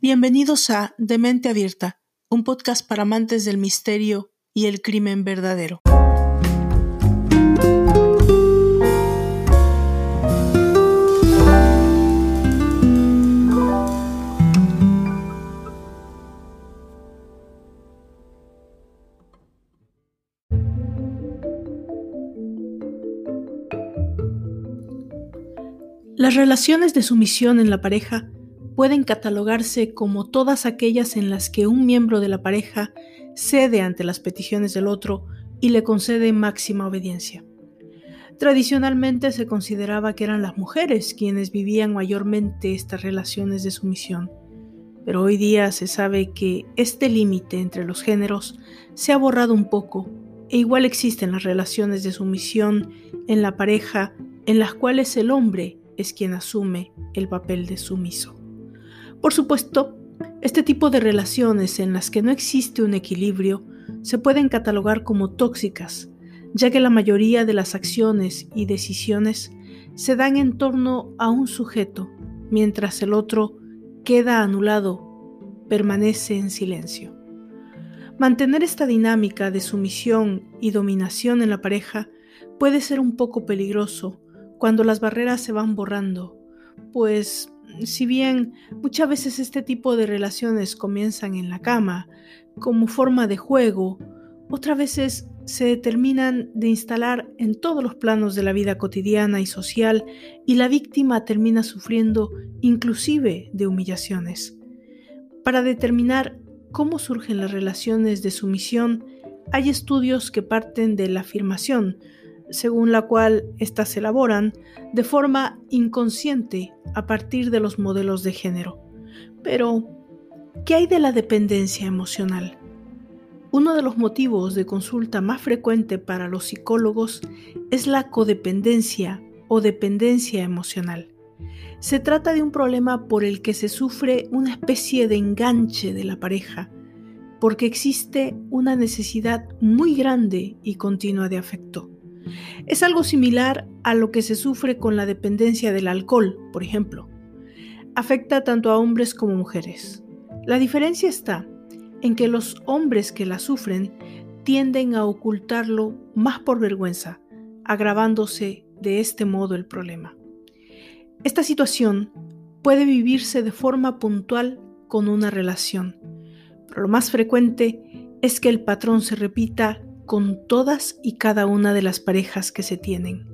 Bienvenidos a Demente Abierta, un podcast para amantes del misterio y el crimen verdadero. Relaciones de sumisión en la pareja pueden catalogarse como todas aquellas en las que un miembro de la pareja cede ante las peticiones del otro y le concede máxima obediencia. Tradicionalmente se consideraba que eran las mujeres quienes vivían mayormente estas relaciones de sumisión, pero hoy día se sabe que este límite entre los géneros se ha borrado un poco e igual existen las relaciones de sumisión en la pareja en las cuales el hombre es quien asume el papel de sumiso. Por supuesto, este tipo de relaciones en las que no existe un equilibrio se pueden catalogar como tóxicas, ya que la mayoría de las acciones y decisiones se dan en torno a un sujeto, mientras el otro queda anulado, permanece en silencio. Mantener esta dinámica de sumisión y dominación en la pareja puede ser un poco peligroso cuando las barreras se van borrando, pues si bien muchas veces este tipo de relaciones comienzan en la cama, como forma de juego, otras veces se determinan de instalar en todos los planos de la vida cotidiana y social y la víctima termina sufriendo inclusive de humillaciones. Para determinar cómo surgen las relaciones de sumisión, hay estudios que parten de la afirmación, según la cual éstas se elaboran de forma inconsciente a partir de los modelos de género. Pero, ¿qué hay de la dependencia emocional? Uno de los motivos de consulta más frecuente para los psicólogos es la codependencia o dependencia emocional. Se trata de un problema por el que se sufre una especie de enganche de la pareja, porque existe una necesidad muy grande y continua de afecto. Es algo similar a lo que se sufre con la dependencia del alcohol, por ejemplo. Afecta tanto a hombres como mujeres. La diferencia está en que los hombres que la sufren tienden a ocultarlo más por vergüenza, agravándose de este modo el problema. Esta situación puede vivirse de forma puntual con una relación, pero lo más frecuente es que el patrón se repita con todas y cada una de las parejas que se tienen.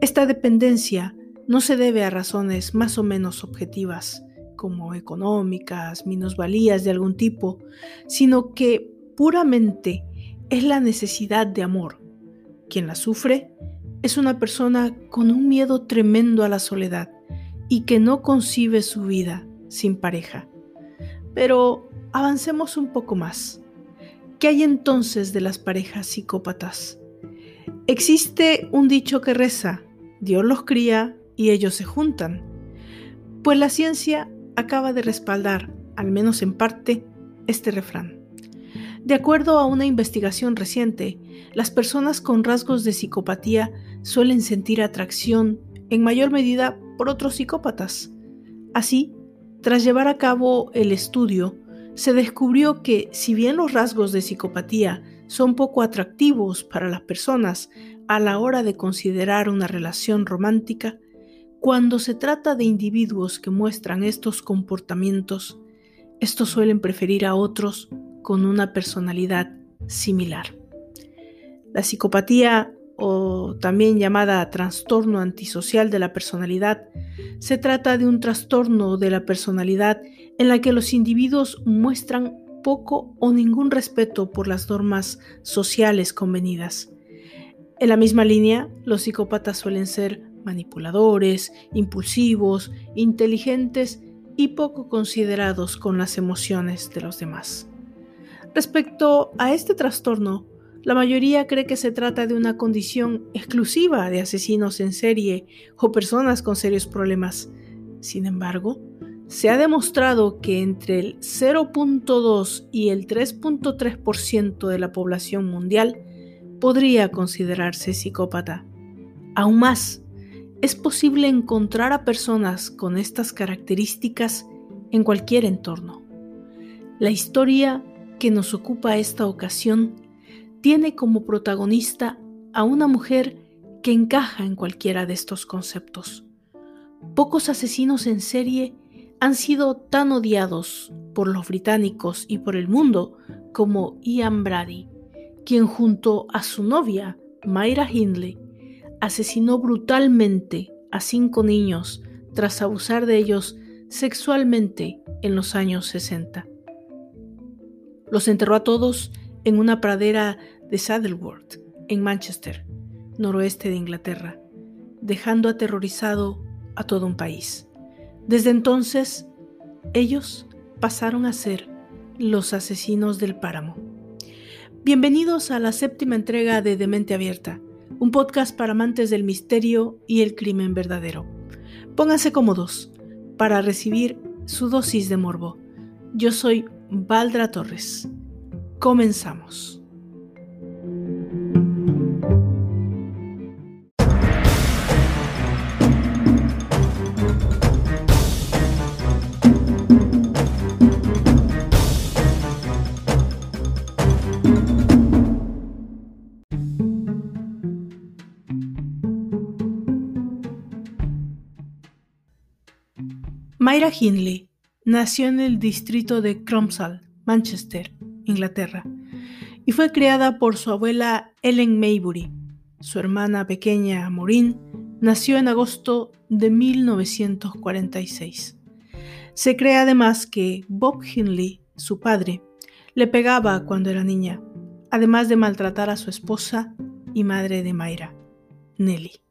Esta dependencia no se debe a razones más o menos objetivas, como económicas, minusvalías de algún tipo, sino que puramente es la necesidad de amor. Quien la sufre es una persona con un miedo tremendo a la soledad y que no concibe su vida sin pareja. Pero avancemos un poco más. ¿Qué hay entonces de las parejas psicópatas? Existe un dicho que reza, Dios los cría y ellos se juntan. Pues la ciencia acaba de respaldar, al menos en parte, este refrán. De acuerdo a una investigación reciente, las personas con rasgos de psicopatía suelen sentir atracción en mayor medida por otros psicópatas. Así, tras llevar a cabo el estudio, se descubrió que si bien los rasgos de psicopatía son poco atractivos para las personas a la hora de considerar una relación romántica, cuando se trata de individuos que muestran estos comportamientos, estos suelen preferir a otros con una personalidad similar. La psicopatía o también llamada trastorno antisocial de la personalidad, se trata de un trastorno de la personalidad en la que los individuos muestran poco o ningún respeto por las normas sociales convenidas. En la misma línea, los psicópatas suelen ser manipuladores, impulsivos, inteligentes y poco considerados con las emociones de los demás. Respecto a este trastorno, la mayoría cree que se trata de una condición exclusiva de asesinos en serie o personas con serios problemas. Sin embargo, se ha demostrado que entre el 0.2 y el 3.3% de la población mundial podría considerarse psicópata. Aún más, es posible encontrar a personas con estas características en cualquier entorno. La historia que nos ocupa esta ocasión tiene como protagonista a una mujer que encaja en cualquiera de estos conceptos. Pocos asesinos en serie han sido tan odiados por los británicos y por el mundo como Ian Brady, quien junto a su novia, Myra Hindley, asesinó brutalmente a cinco niños tras abusar de ellos sexualmente en los años 60. Los enterró a todos en una pradera de Saddleworth, en Manchester, noroeste de Inglaterra, dejando aterrorizado a todo un país. Desde entonces, ellos pasaron a ser los asesinos del páramo. Bienvenidos a la séptima entrega de Demente Abierta un podcast para amantes del misterio y el crimen verdadero. Pónganse cómodos para recibir su dosis de morbo. Yo soy Valdra Torres. Comenzamos. Myra Hindley nació en el distrito de Cromsall, Manchester, Inglaterra, y fue criada por su abuela Ellen Maybury. Su hermana pequeña, Maureen, nació en agosto de 1946. Se cree además que Bob Hindley, su padre, le pegaba cuando era niña, además de maltratar a su esposa y madre de Myra, Nellie.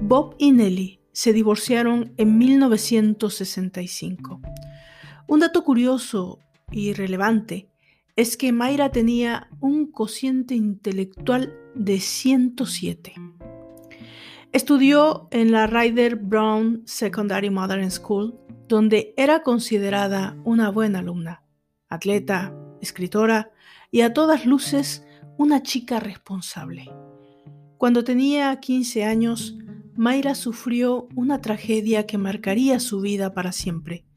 Bob y Nellie se divorciaron en 1965. Un dato curioso y relevante es que Mayra tenía un cociente intelectual de 107. Estudió en la Ryder Brown Secondary Modern School, donde era considerada una buena alumna, atleta, escritora y a todas luces una chica responsable. Cuando tenía 15 años, Mayra sufrió una tragedia que marcaría su vida para siempre.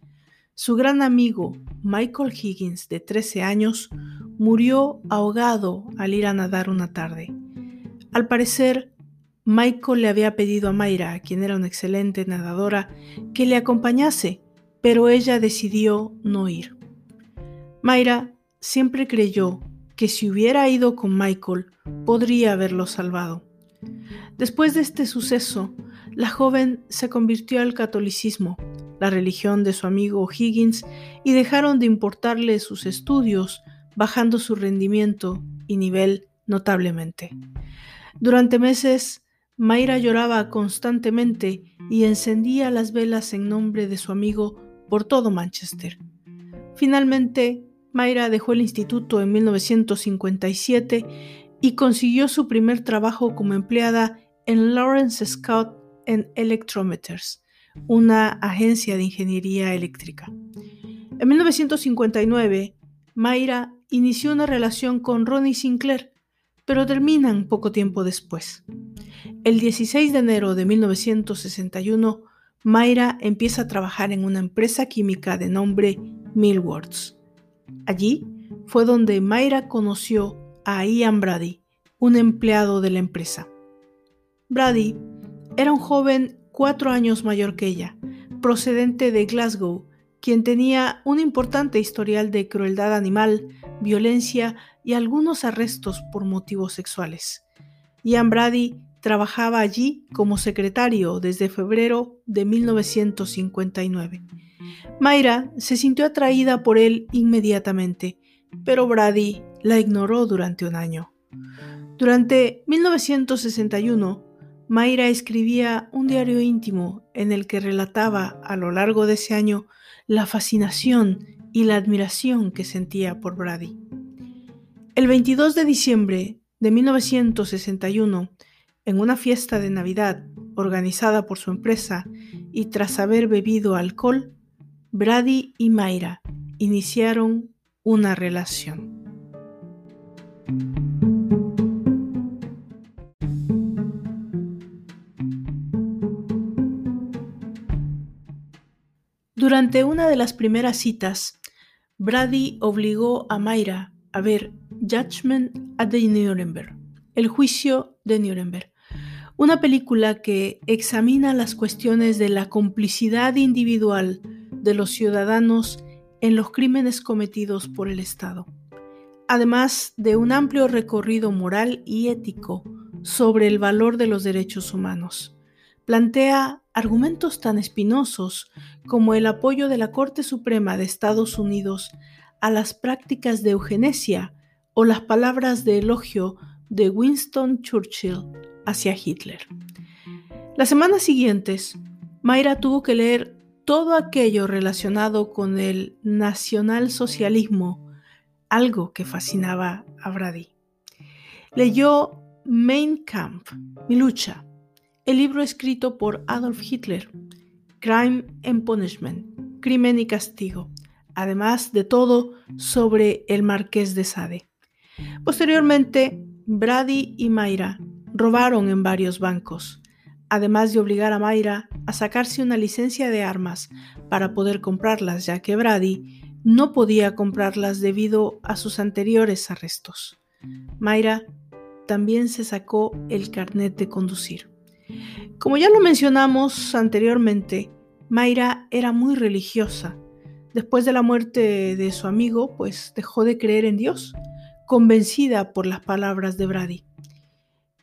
Su gran amigo, Michael Higgins, de 13 años, murió ahogado al ir a nadar una tarde. Al parecer, Michael le había pedido a Mayra, quien era una excelente nadadora, que le acompañase, pero ella decidió no ir. Mayra siempre creyó que si hubiera ido con Michael, podría haberlo salvado. Después de este suceso, la joven se convirtió al catolicismo, la religión de su amigo Higgins, y dejaron de importarle sus estudios, bajando su rendimiento y nivel notablemente. Durante meses, Mayra lloraba constantemente y encendía las velas en nombre de su amigo por todo Manchester. Finalmente, Mayra dejó el instituto en 1957 y consiguió su primer trabajo como empleada en Lawrence Scott en Electrometers, una agencia de ingeniería eléctrica. En 1959, Mayra inició una relación con Ronnie Sinclair, pero terminan poco tiempo después. El 16 de enero de 1961, Mayra empieza a trabajar en una empresa química de nombre Millwards. Allí fue donde Mayra conoció a Ian Brady, un empleado de la empresa. Brady era un joven cuatro años mayor que ella, procedente de Glasgow, quien tenía un importante historial de crueldad animal, violencia y algunos arrestos por motivos sexuales. Ian Brady trabajaba allí como secretario desde febrero de 1959. Mayra se sintió atraída por él inmediatamente, pero Brady la ignoró durante un año. Durante 1961, Mayra escribía un diario íntimo en el que relataba a lo largo de ese año la fascinación y la admiración que sentía por Brady. El 22 de diciembre de 1961, en una fiesta de Navidad organizada por su empresa y tras haber bebido alcohol, Brady y Mayra iniciaron una relación. Durante una de las primeras citas, Brady obligó a Mayra a ver Judgment at the Nuremberg, el juicio de Nuremberg, una película que examina las cuestiones de la complicidad individual de los ciudadanos en los crímenes cometidos por el Estado, además de un amplio recorrido moral y ético sobre el valor de los derechos humanos. Plantea argumentos tan espinosos como el apoyo de la Corte Suprema de Estados Unidos a las prácticas de eugenesia o las palabras de elogio de Winston Churchill hacia Hitler. Las semanas siguientes, Mayra tuvo que leer todo aquello relacionado con el nacionalsocialismo, algo que fascinaba a Brady. Leyó Mein Kampf, Mi lucha, el libro escrito por Adolf Hitler, Crime and Punishment, Crimen y Castigo, además de todo sobre el marqués de Sade. Posteriormente, Brady y Mayra robaron en varios bancos, además de obligar a Mayra a sacarse una licencia de armas para poder comprarlas, ya que Brady no podía comprarlas debido a sus anteriores arrestos. Mayra también se sacó el carnet de conducir. Como ya lo mencionamos anteriormente, Mayra era muy religiosa. Después de la muerte de su amigo, pues dejó de creer en Dios, convencida por las palabras de Brady.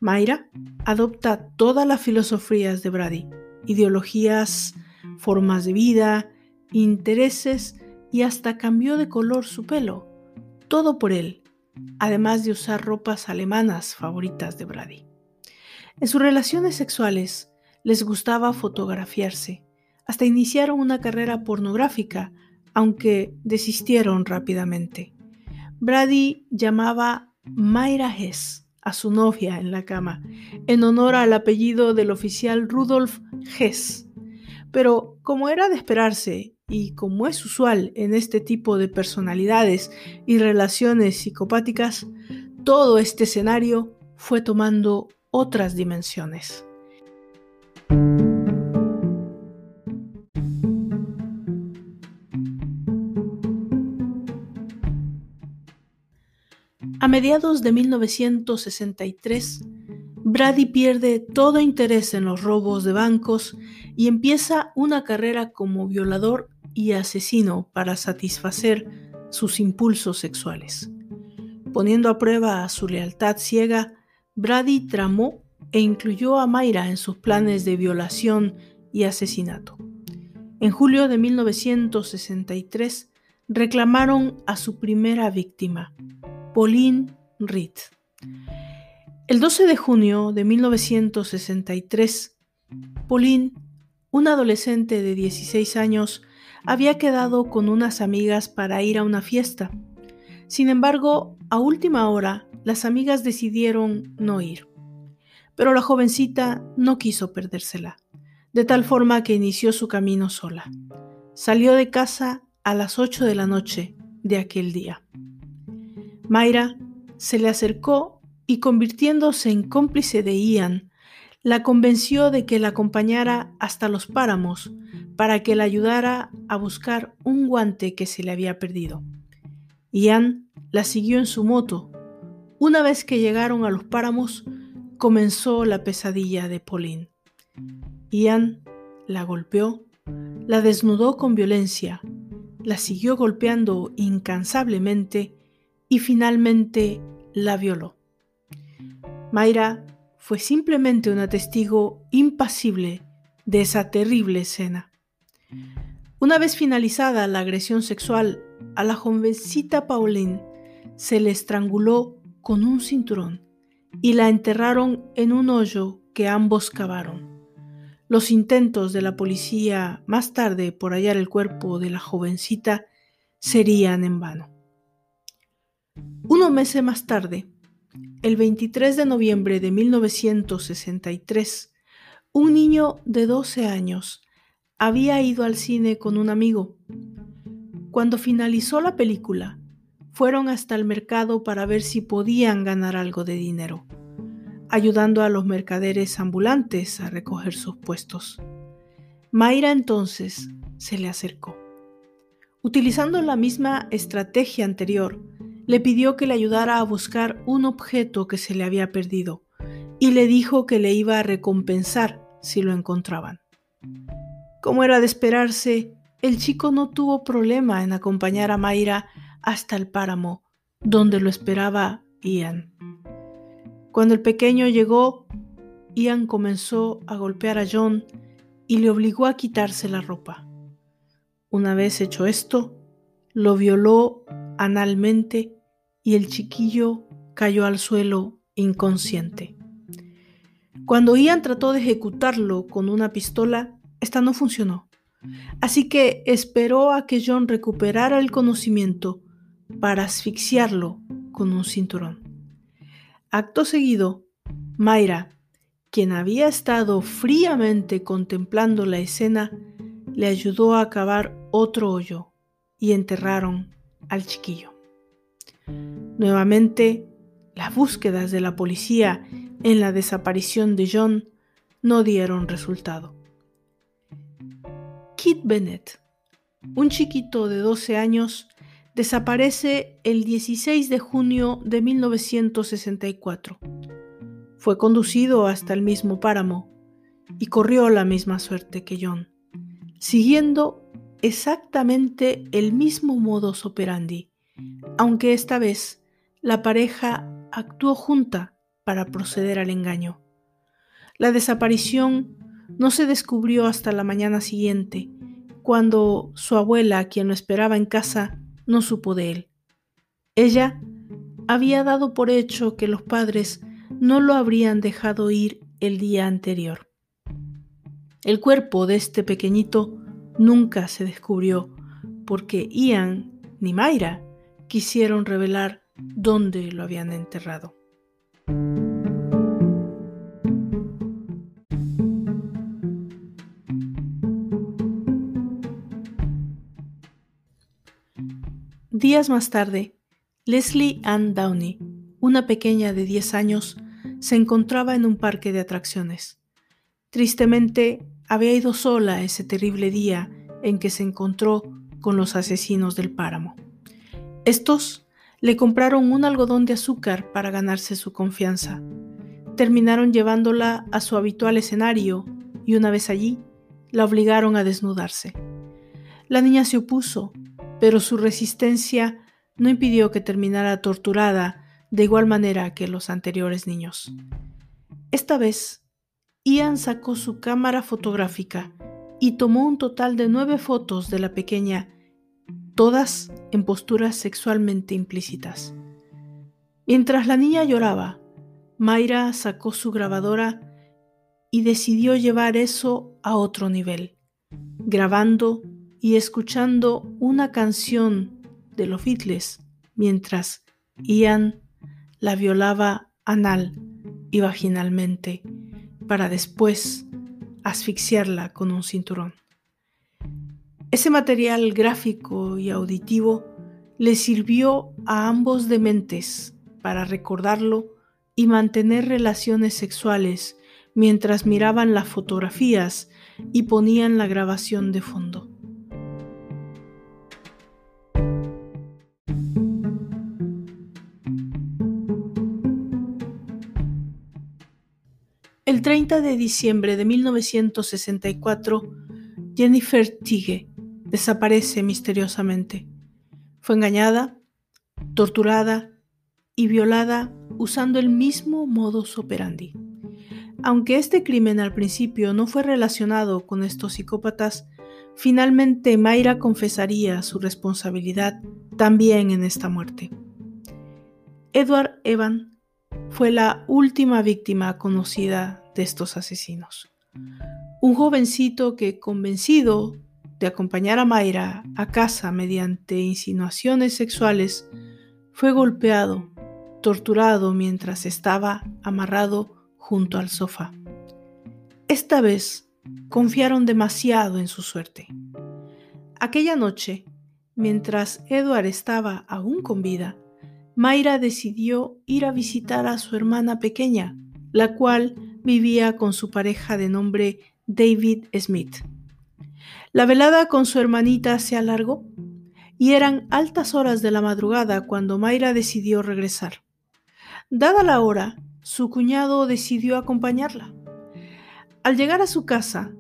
Mayra adopta todas las filosofías de Brady, ideologías, formas de vida, intereses y hasta cambió de color su pelo, todo por él, además de usar ropas alemanas favoritas de Brady. En sus relaciones sexuales les gustaba fotografiarse, hasta iniciaron una carrera pornográfica, aunque desistieron rápidamente. Brady llamaba Mayra Hess a su novia en la cama, en honor al apellido del oficial Rudolf Hess. Pero como era de esperarse y como es usual en este tipo de personalidades y relaciones psicopáticas, todo este escenario fue tomando otras dimensiones. A mediados de 1963, Brady pierde todo interés en los robos de bancos y empieza una carrera como violador y asesino para satisfacer sus impulsos sexuales. Poniendo a prueba su lealtad ciega, Brady tramó e incluyó a Mayra en sus planes de violación y asesinato. En julio de 1963 reclamaron a su primera víctima, Pauline Reed. El 12 de junio de 1963, Pauline, una adolescente de 16 años, había quedado con unas amigas para ir a una fiesta. Sin embargo, a última hora, las amigas decidieron no ir. Pero la jovencita no quiso perdérsela, de tal forma que inició su camino sola. Salió de casa a las 8 de la noche de aquel día. Mayra se le acercó y convirtiéndose en cómplice de Ian, la convenció de que la acompañara hasta los páramos para que la ayudara a buscar un guante que se le había perdido. Ian la siguió en su moto una vez que llegaron a los páramos, comenzó la pesadilla de Pauline. Ian la golpeó, la desnudó con violencia, la siguió golpeando incansablemente y finalmente la violó. Mayra fue simplemente una testigo impasible de esa terrible escena. Una vez finalizada la agresión sexual a la jovencita Pauline, se le estranguló con un cinturón y la enterraron en un hoyo que ambos cavaron. Los intentos de la policía más tarde por hallar el cuerpo de la jovencita serían en vano. Unos meses más tarde, el 23 de noviembre de 1963, un niño de 12 años había ido al cine con un amigo. Cuando finalizó la película, fueron hasta el mercado para ver si podían ganar algo de dinero, ayudando a los mercaderes ambulantes a recoger sus puestos. Mayra entonces se le acercó. Utilizando la misma estrategia anterior, le pidió que le ayudara a buscar un objeto que se le había perdido y le dijo que le iba a recompensar si lo encontraban. Como era de esperarse, el chico no tuvo problema en acompañar a Mayra hasta el páramo, donde lo esperaba Ian. Cuando el pequeño llegó, Ian comenzó a golpear a John y le obligó a quitarse la ropa. Una vez hecho esto, lo violó analmente y el chiquillo cayó al suelo inconsciente. Cuando Ian trató de ejecutarlo con una pistola, esta no funcionó. Así que esperó a que John recuperara el conocimiento para asfixiarlo con un cinturón. Acto seguido, Mayra, quien había estado fríamente contemplando la escena, le ayudó a cavar otro hoyo y enterraron al chiquillo. Nuevamente, las búsquedas de la policía en la desaparición de John no dieron resultado. Kit Bennett, un chiquito de 12 años, desaparece el 16 de junio de 1964. Fue conducido hasta el mismo páramo y corrió la misma suerte que John, siguiendo exactamente el mismo modus operandi, aunque esta vez la pareja actuó junta para proceder al engaño. La desaparición no se descubrió hasta la mañana siguiente, cuando su abuela, quien lo esperaba en casa, no supo de él. Ella había dado por hecho que los padres no lo habrían dejado ir el día anterior. El cuerpo de este pequeñito nunca se descubrió porque Ian ni Mayra quisieron revelar dónde lo habían enterrado. Días más tarde, Leslie Ann Downey, una pequeña de 10 años, se encontraba en un parque de atracciones. Tristemente, había ido sola ese terrible día en que se encontró con los asesinos del páramo. Estos le compraron un algodón de azúcar para ganarse su confianza. Terminaron llevándola a su habitual escenario y una vez allí, la obligaron a desnudarse. La niña se opuso, pero su resistencia no impidió que terminara torturada de igual manera que los anteriores niños. Esta vez, Ian sacó su cámara fotográfica y tomó un total de nueve fotos de la pequeña, todas en posturas sexualmente implícitas. Mientras la niña lloraba, Mayra sacó su grabadora y decidió llevar eso a otro nivel, grabando y escuchando una canción de los Beatles mientras Ian la violaba anal y vaginalmente para después asfixiarla con un cinturón. Ese material gráfico y auditivo le sirvió a ambos dementes para recordarlo y mantener relaciones sexuales mientras miraban las fotografías y ponían la grabación de fondo. El 30 de diciembre de 1964, Jennifer Tige desaparece misteriosamente. Fue engañada, torturada y violada usando el mismo modus operandi. Aunque este crimen al principio no fue relacionado con estos psicópatas, finalmente Mayra confesaría su responsabilidad también en esta muerte. Edward Evan fue la última víctima conocida de estos asesinos. Un jovencito que, convencido de acompañar a Mayra a casa mediante insinuaciones sexuales, fue golpeado, torturado mientras estaba amarrado junto al sofá. Esta vez confiaron demasiado en su suerte. Aquella noche, mientras Edward estaba aún con vida, Mayra decidió ir a visitar a su hermana pequeña, la cual vivía con su pareja de nombre David Smith. La velada con su hermanita se alargó y eran altas horas de la madrugada cuando Mayra decidió regresar. Dada la hora, su cuñado decidió acompañarla. Al llegar a su casa,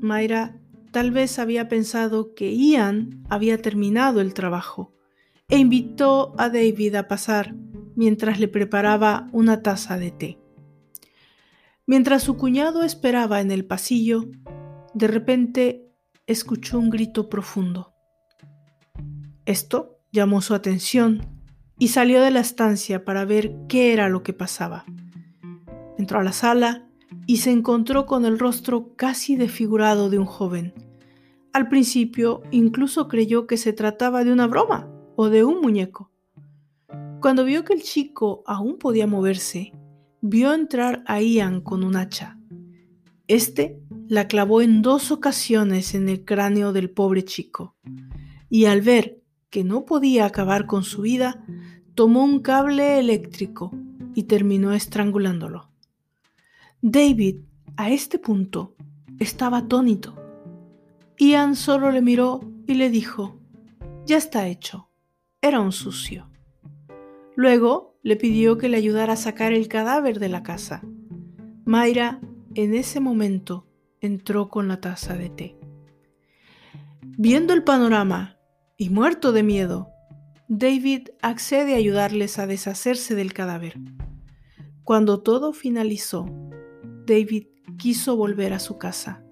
Mayra tal vez había pensado que Ian había terminado el trabajo e invitó a David a pasar mientras le preparaba una taza de té. Mientras su cuñado esperaba en el pasillo, de repente escuchó un grito profundo. Esto llamó su atención y salió de la estancia para ver qué era lo que pasaba. Entró a la sala y se encontró con el rostro casi desfigurado de un joven. Al principio incluso creyó que se trataba de una broma o de un muñeco. Cuando vio que el chico aún podía moverse, vio entrar a Ian con un hacha. Este la clavó en dos ocasiones en el cráneo del pobre chico, y al ver que no podía acabar con su vida, tomó un cable eléctrico y terminó estrangulándolo. David, a este punto, estaba atónito. Ian solo le miró y le dijo, ya está hecho, era un sucio. Luego le pidió que le ayudara a sacar el cadáver de la casa. Mayra, en ese momento, entró con la taza de té. Viendo el panorama y muerto de miedo, David accede a ayudarles a deshacerse del cadáver. Cuando todo finalizó, David quiso volver a su casa.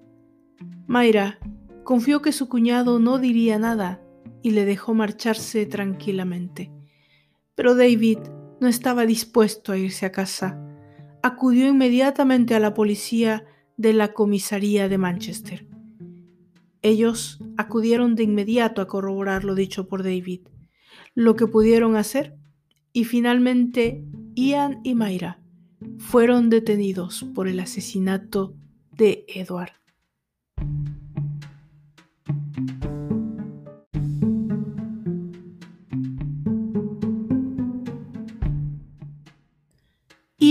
Mayra confió que su cuñado no diría nada y le dejó marcharse tranquilamente. Pero David no estaba dispuesto a irse a casa. Acudió inmediatamente a la policía de la comisaría de Manchester. Ellos acudieron de inmediato a corroborar lo dicho por David, lo que pudieron hacer, y finalmente Ian y Mayra fueron detenidos por el asesinato de Edward.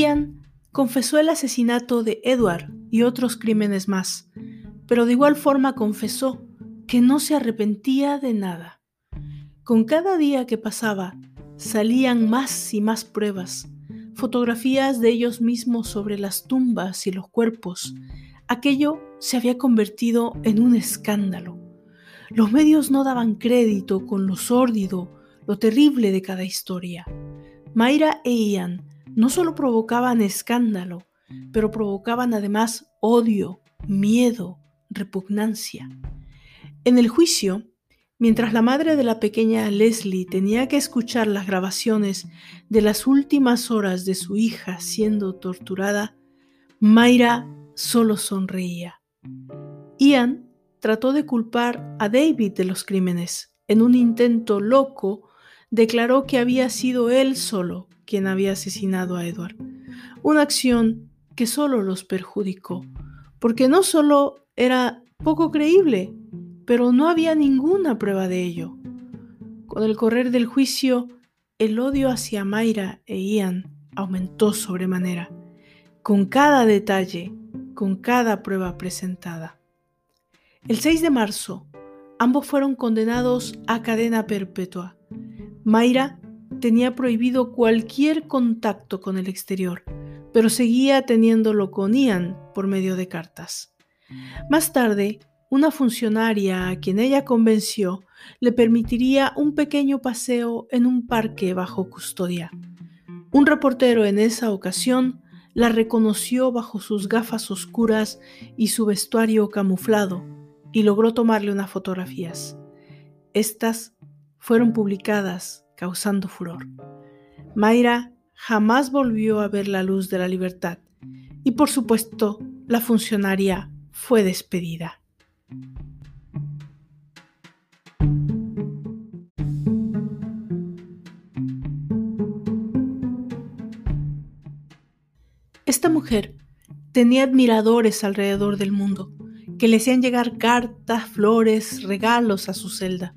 Ian confesó el asesinato de Edward y otros crímenes más, pero de igual forma confesó que no se arrepentía de nada. Con cada día que pasaba, salían más y más pruebas fotografías de ellos mismos sobre las tumbas y los cuerpos. Aquello se había convertido en un escándalo. Los medios no daban crédito con lo sórdido, lo terrible de cada historia. Mayra e Ian no solo provocaban escándalo, pero provocaban además odio, miedo, repugnancia. En el juicio, Mientras la madre de la pequeña Leslie tenía que escuchar las grabaciones de las últimas horas de su hija siendo torturada, Mayra solo sonreía. Ian trató de culpar a David de los crímenes. En un intento loco, declaró que había sido él solo quien había asesinado a Edward. Una acción que solo los perjudicó, porque no solo era poco creíble, pero no había ninguna prueba de ello. Con el correr del juicio, el odio hacia Mayra e Ian aumentó sobremanera, con cada detalle, con cada prueba presentada. El 6 de marzo, ambos fueron condenados a cadena perpetua. Mayra tenía prohibido cualquier contacto con el exterior, pero seguía teniéndolo con Ian por medio de cartas. Más tarde, una funcionaria a quien ella convenció le permitiría un pequeño paseo en un parque bajo custodia. Un reportero en esa ocasión la reconoció bajo sus gafas oscuras y su vestuario camuflado y logró tomarle unas fotografías. Estas fueron publicadas causando furor. Mayra jamás volvió a ver la luz de la libertad y por supuesto la funcionaria fue despedida. Esta mujer tenía admiradores alrededor del mundo, que le hacían llegar cartas, flores, regalos a su celda.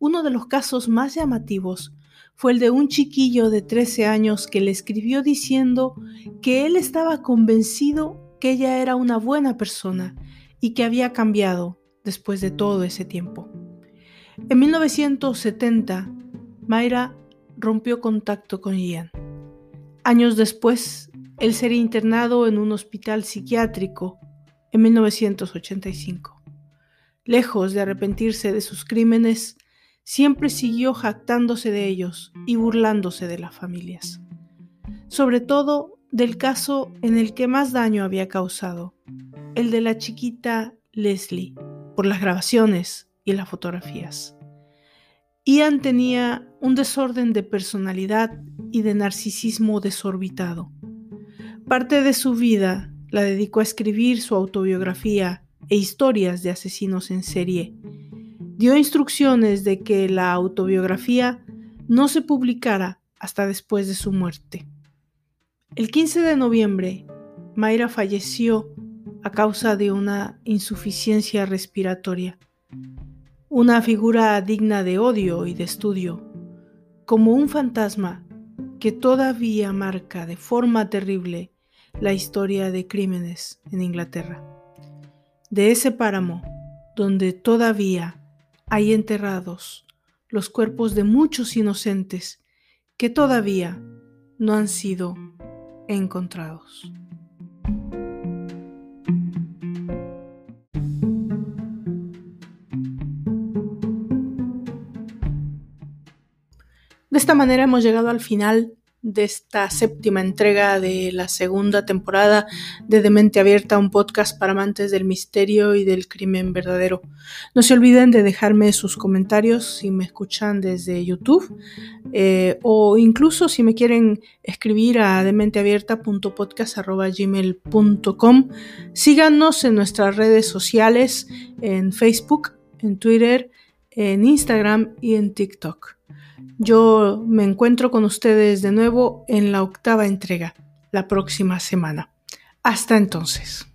Uno de los casos más llamativos fue el de un chiquillo de 13 años que le escribió diciendo que él estaba convencido que ella era una buena persona y que había cambiado después de todo ese tiempo. En 1970, Mayra rompió contacto con Ian. Años después, él sería internado en un hospital psiquiátrico en 1985. Lejos de arrepentirse de sus crímenes, siempre siguió jactándose de ellos y burlándose de las familias. Sobre todo del caso en el que más daño había causado, el de la chiquita Leslie, por las grabaciones y las fotografías. Ian tenía un desorden de personalidad y de narcisismo desorbitado. Parte de su vida la dedicó a escribir su autobiografía e historias de asesinos en serie. Dio instrucciones de que la autobiografía no se publicara hasta después de su muerte. El 15 de noviembre, Mayra falleció a causa de una insuficiencia respiratoria, una figura digna de odio y de estudio, como un fantasma que todavía marca de forma terrible la historia de crímenes en Inglaterra. De ese páramo donde todavía hay enterrados los cuerpos de muchos inocentes que todavía no han sido encontrados. De esta manera hemos llegado al final de esta séptima entrega de la segunda temporada de Demente Abierta, un podcast para amantes del misterio y del crimen verdadero. No se olviden de dejarme sus comentarios si me escuchan desde YouTube eh, o incluso si me quieren escribir a dementeabierta.podcast.gmail.com. Síganos en nuestras redes sociales, en Facebook, en Twitter, en Instagram y en TikTok. Yo me encuentro con ustedes de nuevo en la octava entrega, la próxima semana. Hasta entonces.